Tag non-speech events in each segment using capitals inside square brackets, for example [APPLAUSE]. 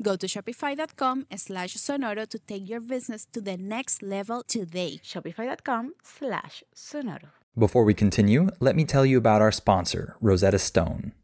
Go to shopify.com slash sonoro to take your business to the next level today. Shopify.com slash sonoro. Before we continue, let me tell you about our sponsor, Rosetta Stone.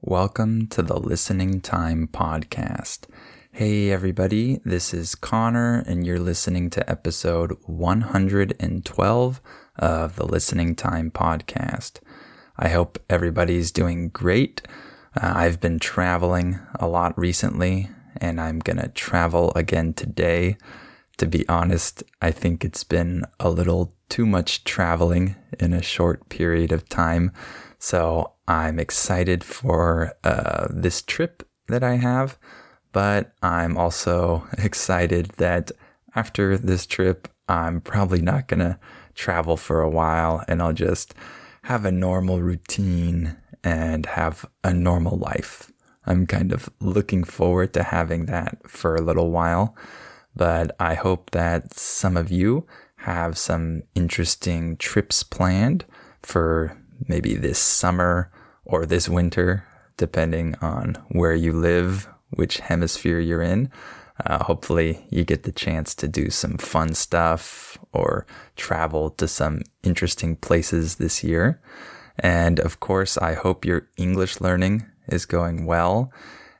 Welcome to the Listening Time Podcast. Hey, everybody, this is Connor, and you're listening to episode 112 of the Listening Time Podcast. I hope everybody's doing great. Uh, I've been traveling a lot recently, and I'm going to travel again today. To be honest, I think it's been a little too much traveling in a short period of time. So I'm excited for uh, this trip that I have, but I'm also [LAUGHS] excited that after this trip, I'm probably not going to travel for a while and I'll just have a normal routine and have a normal life. I'm kind of looking forward to having that for a little while, but I hope that some of you have some interesting trips planned for maybe this summer or this winter, depending on where you live, which hemisphere you're in. Uh, hopefully, you get the chance to do some fun stuff or travel to some interesting places this year. And of course, I hope your English learning is going well.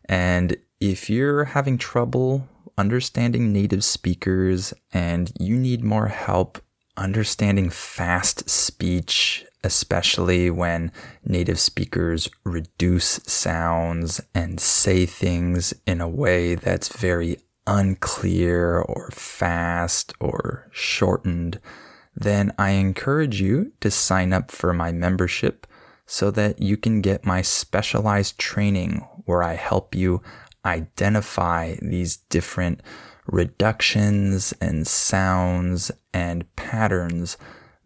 And if you're having trouble understanding native speakers and you need more help understanding fast speech especially when native speakers reduce sounds and say things in a way that's very unclear or fast or shortened, then I encourage you to sign up for my membership so that you can get my specialized training where I help you identify these different reductions and sounds and patterns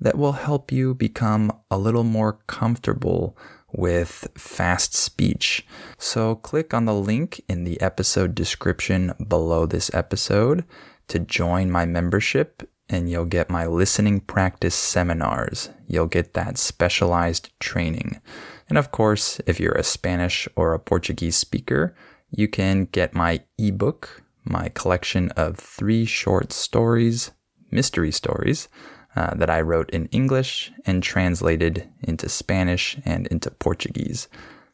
that will help you become a little more comfortable with fast speech. So click on the link in the episode description below this episode to join my membership and you'll get my listening practice seminars. You'll get that specialized training. And of course, if you're a Spanish or a Portuguese speaker, you can get my ebook, my collection of three short stories, mystery stories, uh, that I wrote in English and translated into Spanish and into Portuguese.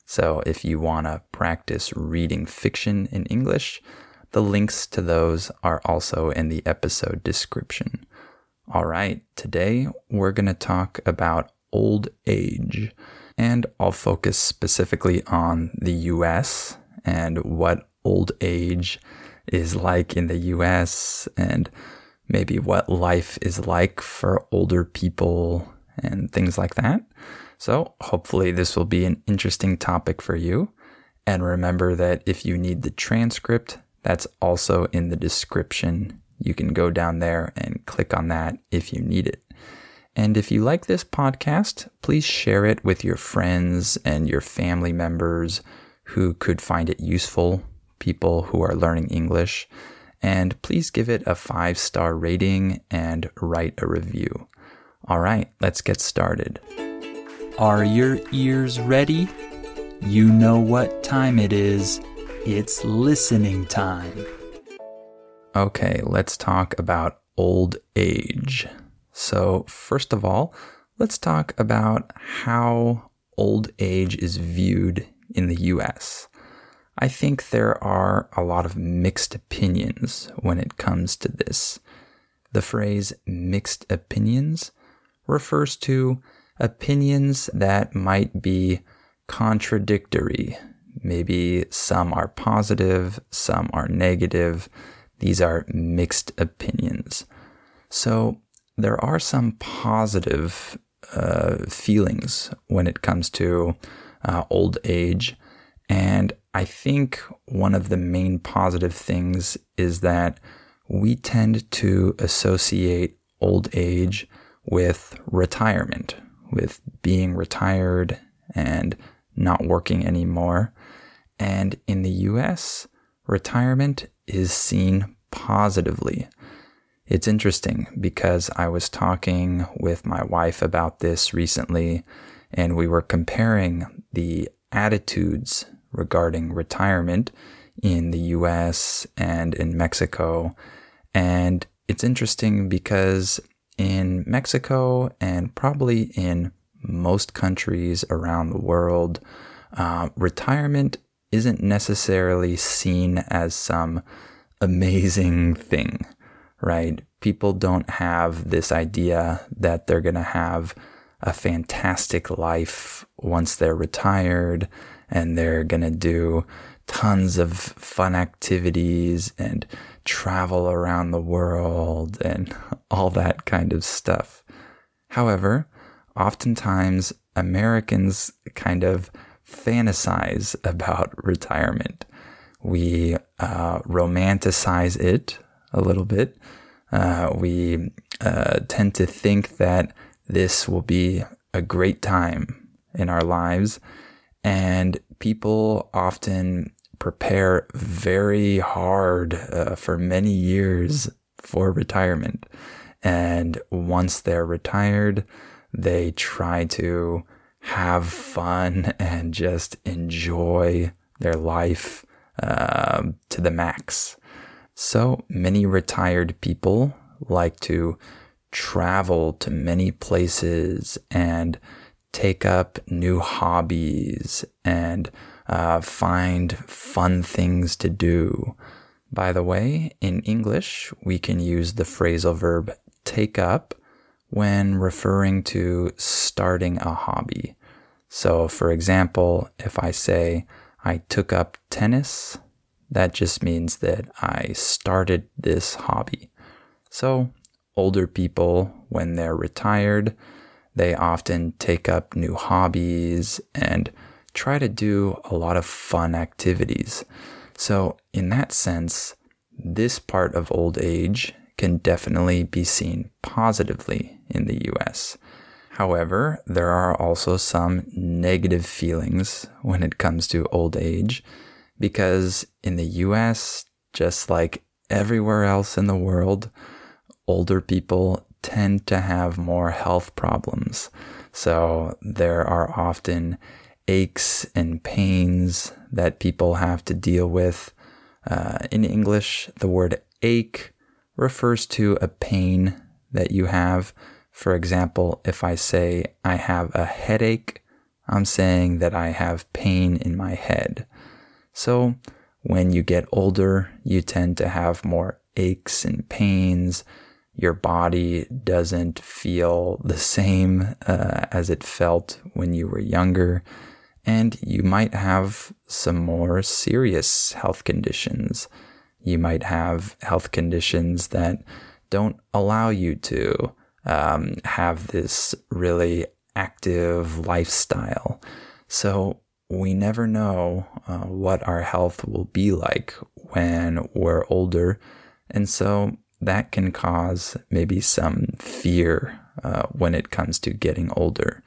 So if you want to practice reading fiction in English, the links to those are also in the episode description. All right, today we're going to talk about old age, and I'll focus specifically on the US and what old age is like in the US and maybe what life is like for older people and things like that. So, hopefully, this will be an interesting topic for you. And remember that if you need the transcript, that's also in the description. You can go down there and click on that if you need it. And if you like this podcast, please share it with your friends and your family members who could find it useful, people who are learning English. And please give it a five star rating and write a review. All right, let's get started. Are your ears ready? You know what time it is. It's listening time. Okay, let's talk about old age. So, first of all, let's talk about how old age is viewed in the US. I think there are a lot of mixed opinions when it comes to this. The phrase mixed opinions refers to opinions that might be contradictory. Maybe some are positive, some are negative. These are mixed opinions. So there are some positive uh, feelings when it comes to uh, old age. And I think one of the main positive things is that we tend to associate old age with retirement, with being retired and not working anymore. And in the US, retirement is seen positively. It's interesting because I was talking with my wife about this recently, and we were comparing the attitudes regarding retirement in the US and in Mexico. And it's interesting because in Mexico and probably in most countries around the world, uh, retirement isn't necessarily seen as some [LAUGHS] amazing thing, right? People don't have this idea that they're going to have a fantastic life once they're retired and they're going to do tons of fun activities and travel around the world and [LAUGHS] all that kind of stuff. However, oftentimes Americans kind of fantasize about retirement. We uh, romanticize it a little bit. Uh, we uh, tend to think that this will be a great time in our lives. And people often prepare very hard uh, for many years for retirement. And once they're retired, they try to have fun [LAUGHS] and just enjoy their life uh, to the max. So many retired people like to travel to many places and take up new hobbies and uh, find fun things to do. By the way, in English, we can use the phrasal verb take up when referring to starting a hobby. So, for example, if I say I took up tennis, that just means that I started this hobby. So, older people, when they're retired, they often take up new hobbies and try to do a lot of fun activities. So, in that sense, this part of old age can definitely be seen positively in the US. However, there are also some negative feelings when it comes to old age because in the US, just like everywhere else in the world, older people tend to have more health problems. So there are often aches and pains that people have to deal with. Uh, in English, the word ache refers to a pain that you have For example, if I say I have a headache, I'm saying that I have pain in my head. So when you get older, you tend to have more aches and pains. Your body doesn't feel the same uh, as it felt when you were younger. And you might have some more serious health conditions. You might have health conditions that don't allow you to um, have this really active lifestyle. So we never know uh, what our health will be like when we're older. And so that can cause maybe some fear uh, when it comes to getting older.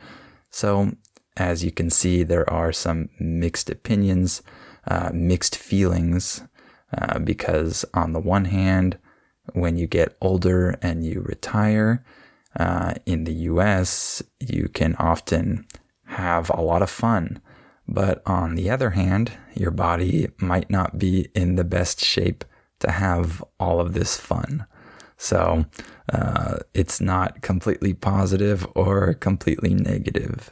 So, as you can see, there are some mixed opinions, uh, mixed feelings, uh, because on the one hand, when you get older and you retire, uh, in the US, you can often have a lot of fun. But on the other hand, your body might not be in the best shape to have all of this fun. So uh, it's not completely positive or completely negative.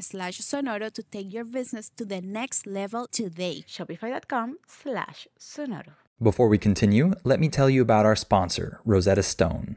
slash sonoro to take your business to the next level today. Shopify.com slash sonoro. Before we continue, let me tell you about our sponsor, Rosetta Stone.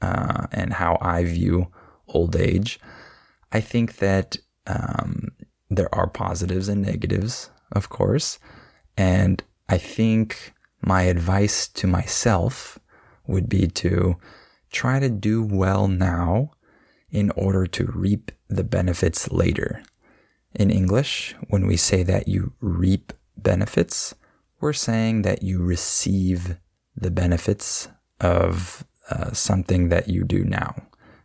uh, and how I view old age, I think that um, there are positives and negatives, of course. And I think my advice to myself would be to try to do well now in order to reap the benefits later. In English, when we say that you reap benefits, we're saying that you receive the benefits of uh, something that you do now.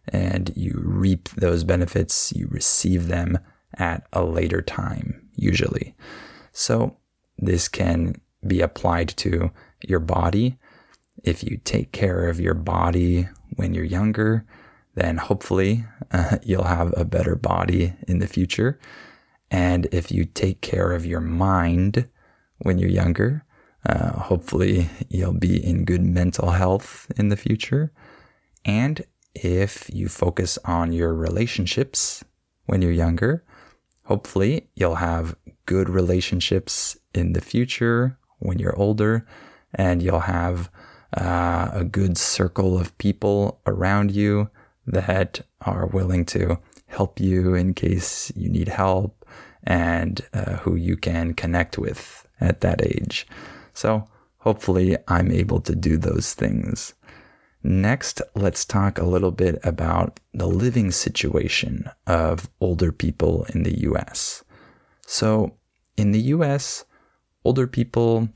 And you reap those benefits, you receive them at a later time, usually. So, this can be applied to your body. If you take care of your body when you're younger, then hopefully uh, [LAUGHS] you'll have a better body in the future. And if you take care of your mind when you're younger, uh, hopefully, you'll be in good mental health in the future. And if you focus on your relationships when you're younger, Hopefully, you'll have good relationships in the future when you're older, and you'll have uh, a good circle of people around you that are willing to help you in case you need help and uh, who you can connect with at that age. So, hopefully, I'm able to do those things. Next, let's talk a little bit about the living situation of older people in the US. So, in the US, older people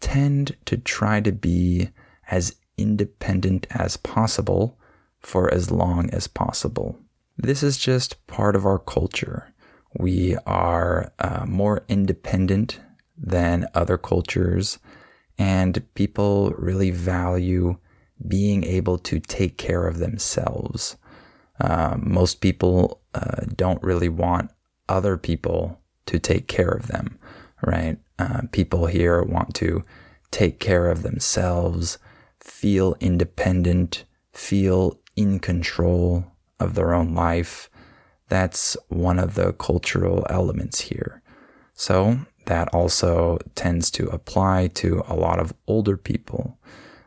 tend to try to be as independent as possible for as long as possible. This is just part of our culture. We are uh, more independent than other cultures, and people really value being able to take care of themselves. Uh, most people uh, don't really want other people to take care of them, right? Uh, people here want to take care of themselves, feel independent, feel in control of their own life. That's one of the cultural elements here. So that also tends to apply to a lot of older people.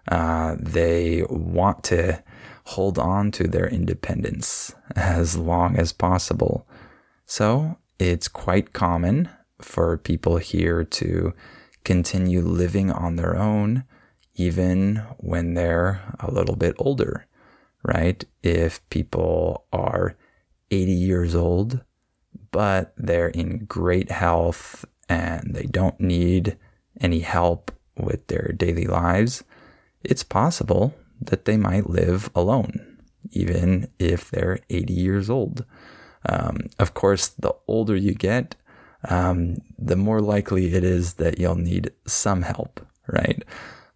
Uh, they want to hold on to their independence as long as possible. So it's quite common for people here to continue living on their own even when they're a little bit older, right? If people are 80 years old, but they're in great health and they don't need any help with their daily lives, it's possible that they might live alone, even if they're 80 years old. Um, of course, the older you get, um, the more likely it is that you'll need some help, right?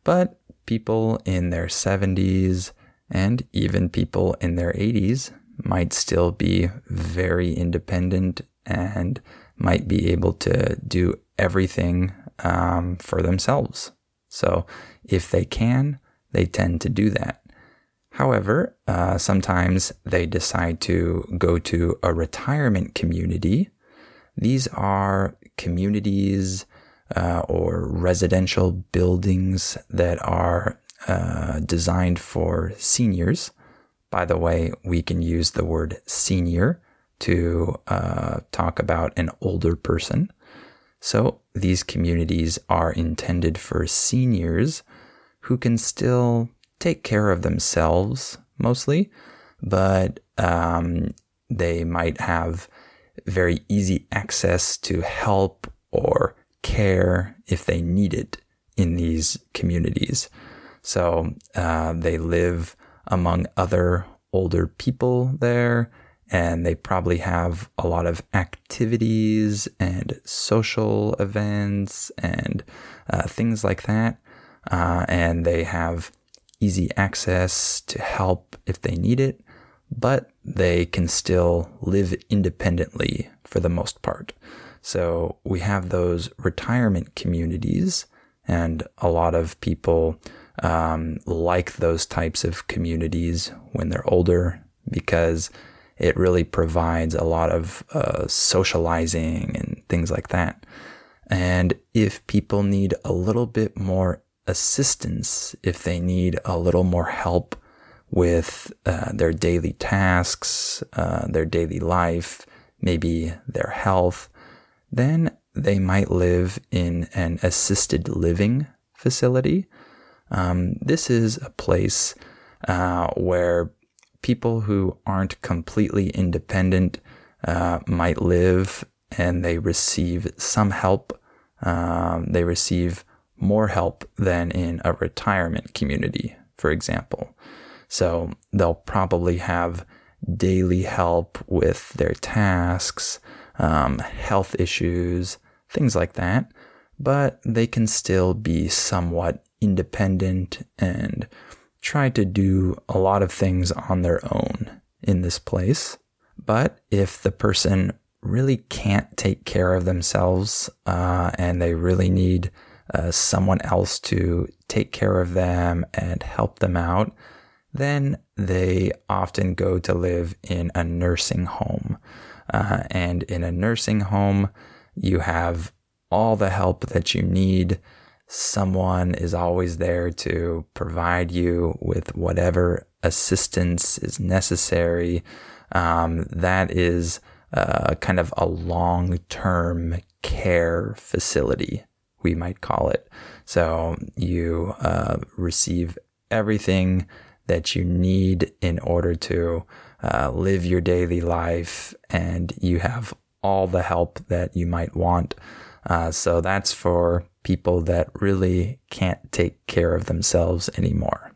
But people in their 70s and even people in their 80s might still be very independent and might be able to do everything um, for themselves. So if they can, they tend to do that. However, uh, sometimes they decide to go to a retirement community. These are communities uh, or residential buildings that are uh, designed for seniors. By the way, we can use the word senior to uh, talk about an older person. So these communities are intended for seniors who can still take care of themselves mostly, but um, they might have very easy access to help or care if they need it in these communities. So uh, they live among other older people there and they probably have a lot of activities and social events and uh, things like that. Uh, and they have easy access to help if they need it, but they can still live independently for the most part. So we have those retirement communities, and a lot of people um, like those types of communities when they're older because it really provides a lot of uh, socializing and things like that. And if people need a little bit more assistance, if they need a little more help with uh, their daily tasks, uh, their daily life, maybe their health, then they might live in an assisted living facility. Um, this is a place uh, where people who aren't completely independent uh, might live and they receive some help. Um, they receive more help than in a retirement community, for example. So they'll probably have daily help with their tasks, um, health issues, things like that, but they can still be somewhat independent and try to do a lot of things on their own in this place. But if the person really can't take care of themselves uh, and they really need uh, someone else to take care of them and help them out, then they often go to live in a nursing home. Uh, and in a nursing home, you have all the help that you need. Someone is always there to provide you with whatever assistance is necessary. Um, that is uh, kind of a long term care facility, we might call it. So you uh, receive everything that you need in order to uh, live your daily life, and you have all the help that you might want. Uh, so that's for people that really can't take care of themselves anymore.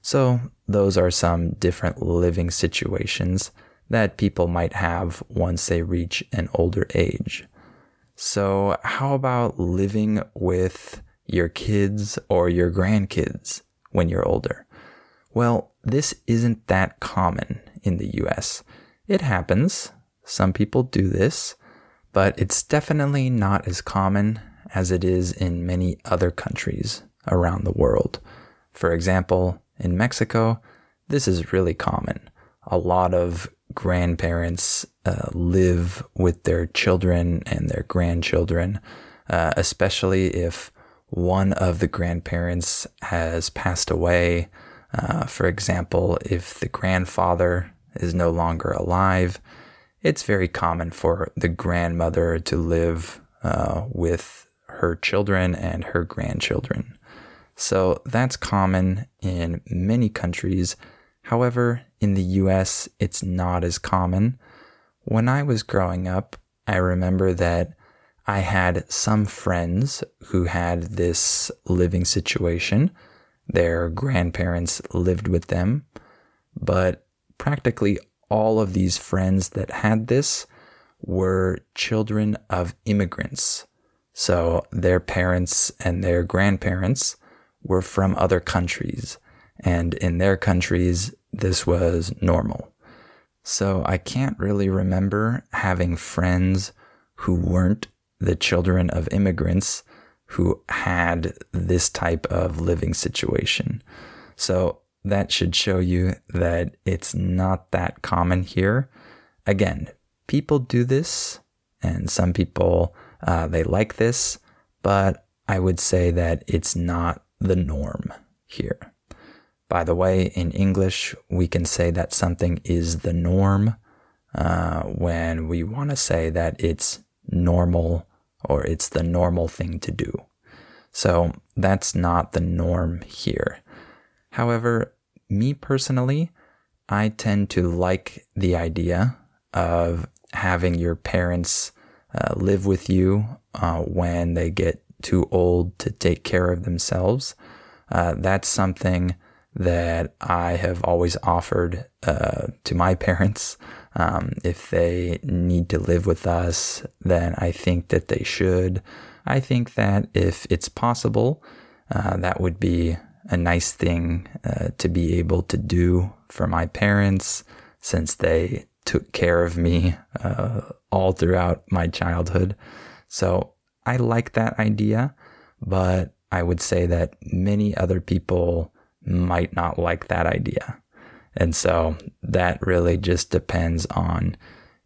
So those are some different living situations that people might have once they reach an older age. So, how about living with your kids or your grandkids when you're older? Well, this isn't that common in the US. It happens. Some people do this, but it's definitely not as common as it is in many other countries around the world. For example, in Mexico, this is really common. A lot of grandparents uh, live with their children and their grandchildren, uh, especially if one of the grandparents has passed away. Uh, for example, if the grandfather is no longer alive, it's very common for the grandmother to live uh, with her children and her grandchildren. So that's common in many countries. However, in the US, it's not as common. When I was growing up, I remember that I had some friends who had this living situation. Their grandparents lived with them, but practically all of these friends that had this were children of immigrants. So their parents and their grandparents were from other countries. And in their countries, this was normal. So I can't really remember having friends who weren't the children of immigrants who had this type of living situation. So that should show you that it's not that common here. Again, people do this, and some people uh, they like this, but I would say that it's not the norm here. By the way, in English, we can say that something is the norm uh, when we want to say that it's normal or it's the normal thing to do. So that's not the norm here. However, me personally, I tend to like the idea of having your parents uh, live with you uh, when they get too old to take care of themselves. Uh, that's something that I have always offered uh, to my [LAUGHS] parents. Um, if they need to live with us, then I think that they should. I think that if it's possible, uh, that would be a nice thing to be able to do for my parents since they took care of me uh, all throughout my childhood. So I like that idea, but I would say that many other people might not like that idea. And so that really just depends on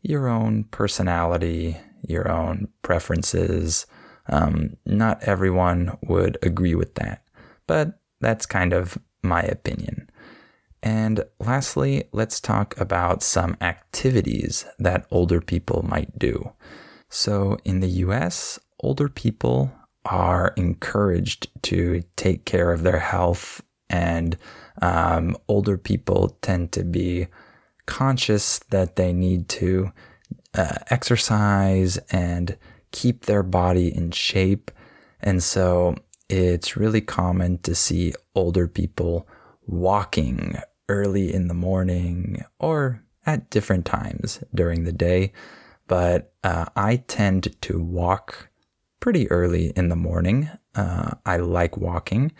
your own personality, your own preferences. Um, not everyone would agree with that, but that's kind of my opinion. And lastly, let's talk about some activities that older people might do. So in the US, older people are encouraged to take care of their health, and um, older people tend to be conscious that they need to uh, exercise and keep their body in shape. And so it's really common to see older people walking early in the morning or at different times during the day. But uh, I tend to walk pretty early in the morning. Uh, I like walking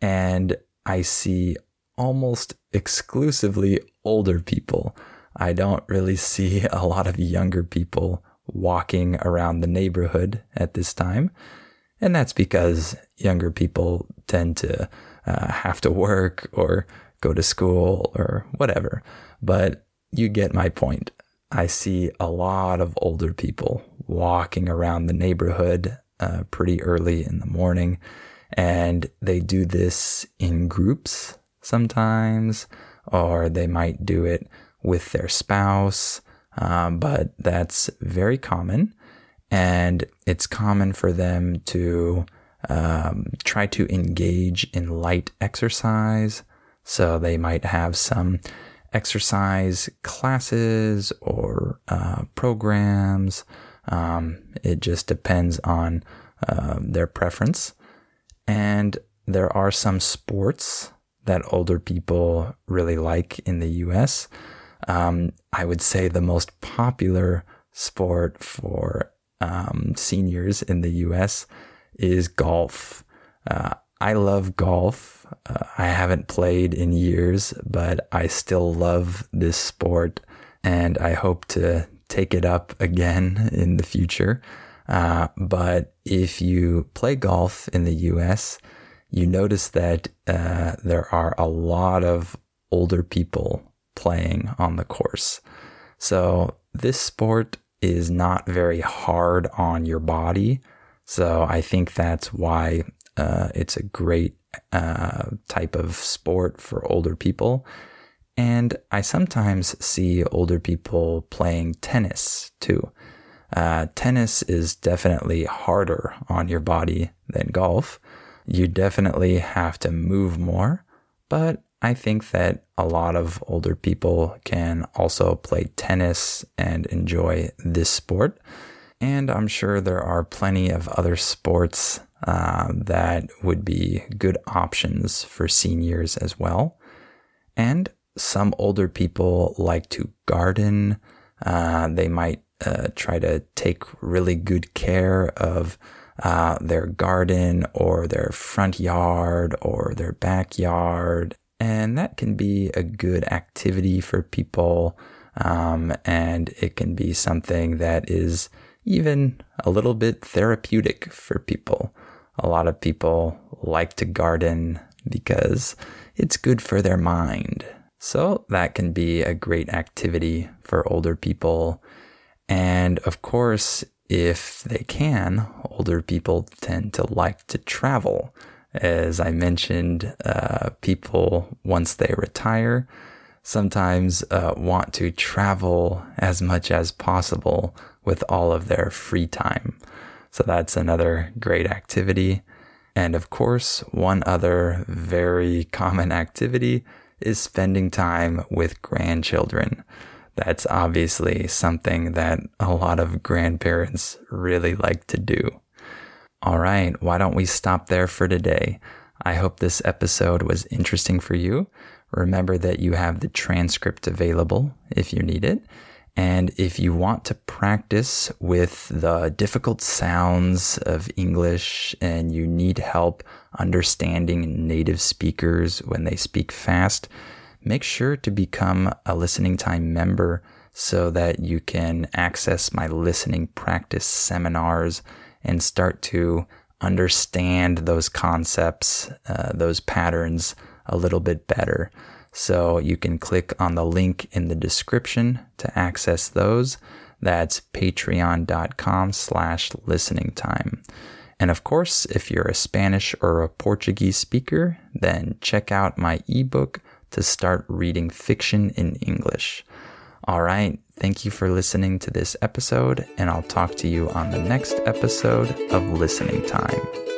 and I see almost exclusively older people. I don't really [LAUGHS] see a lot of younger people walking around the neighborhood at this time. And that's because younger people tend to uh, have to work or go to school or whatever. But you get my point. I see a lot of older people walking around the neighborhood uh, pretty early in the morning. And they do this in groups sometimes, or they might do it with their spouse. Um, but that's very common. And it's common for them to um, try to engage in light exercise. So they might have some exercise classes or uh, programs. Um, it just depends on uh, their preference. And there are some sports that older people really like in the US. Um, I would say the most popular sport for um, seniors in the US is golf. Uh, I love golf. Uh, I haven't played in years, but I still love this sport and I hope to take it up again in the future. Uh, but if you play golf in the US, you notice that uh, there are a lot of older people playing on the course. So this sport is not very hard on your body. So I think that's why uh, it's a great uh, type of sport for older people. And I sometimes see older people playing tennis too. Uh, tennis is definitely harder on your body than golf. You definitely have to move more, but I think that a lot of older people can also play tennis and enjoy this sport. And I'm sure there are plenty of other sports uh, that would be good options for seniors as well. And some older people like to garden. Uh, they might uh, try to take really good care of uh, their garden or their front yard or their backyard. And that can be a good activity for people. Um, and it can be something that is even a little bit therapeutic for people. A lot of people like to garden because it's good for their mind. So that can be a great activity for older people. And of course, if they can, older people tend to like to travel. As I mentioned, uh, people, once they retire, sometimes uh, want to travel as much as possible with all of their free time. So that's another great activity. And of course, one other very [LAUGHS] common activity is spending time with grandchildren. That's obviously something that a lot of grandparents really like to do. All right, why don't we stop there for today? I hope this episode was interesting for you. Remember that you have the transcript available if you need it. And if you want to practice with the difficult sounds of English and you need help understanding native speakers when they speak fast, make sure to become a listening time member so that you can access my listening practice seminars and start to understand those concepts, uh, those patterns a little bit better. So you can click on the link in the description to access those. That's patreon.com slash listening time. And of course, if you're a Spanish or a Portuguese speaker, then check out my ebook to start reading fiction in English. All right. Thank you for listening to this episode, and I'll talk to you on the next episode of Listening Time.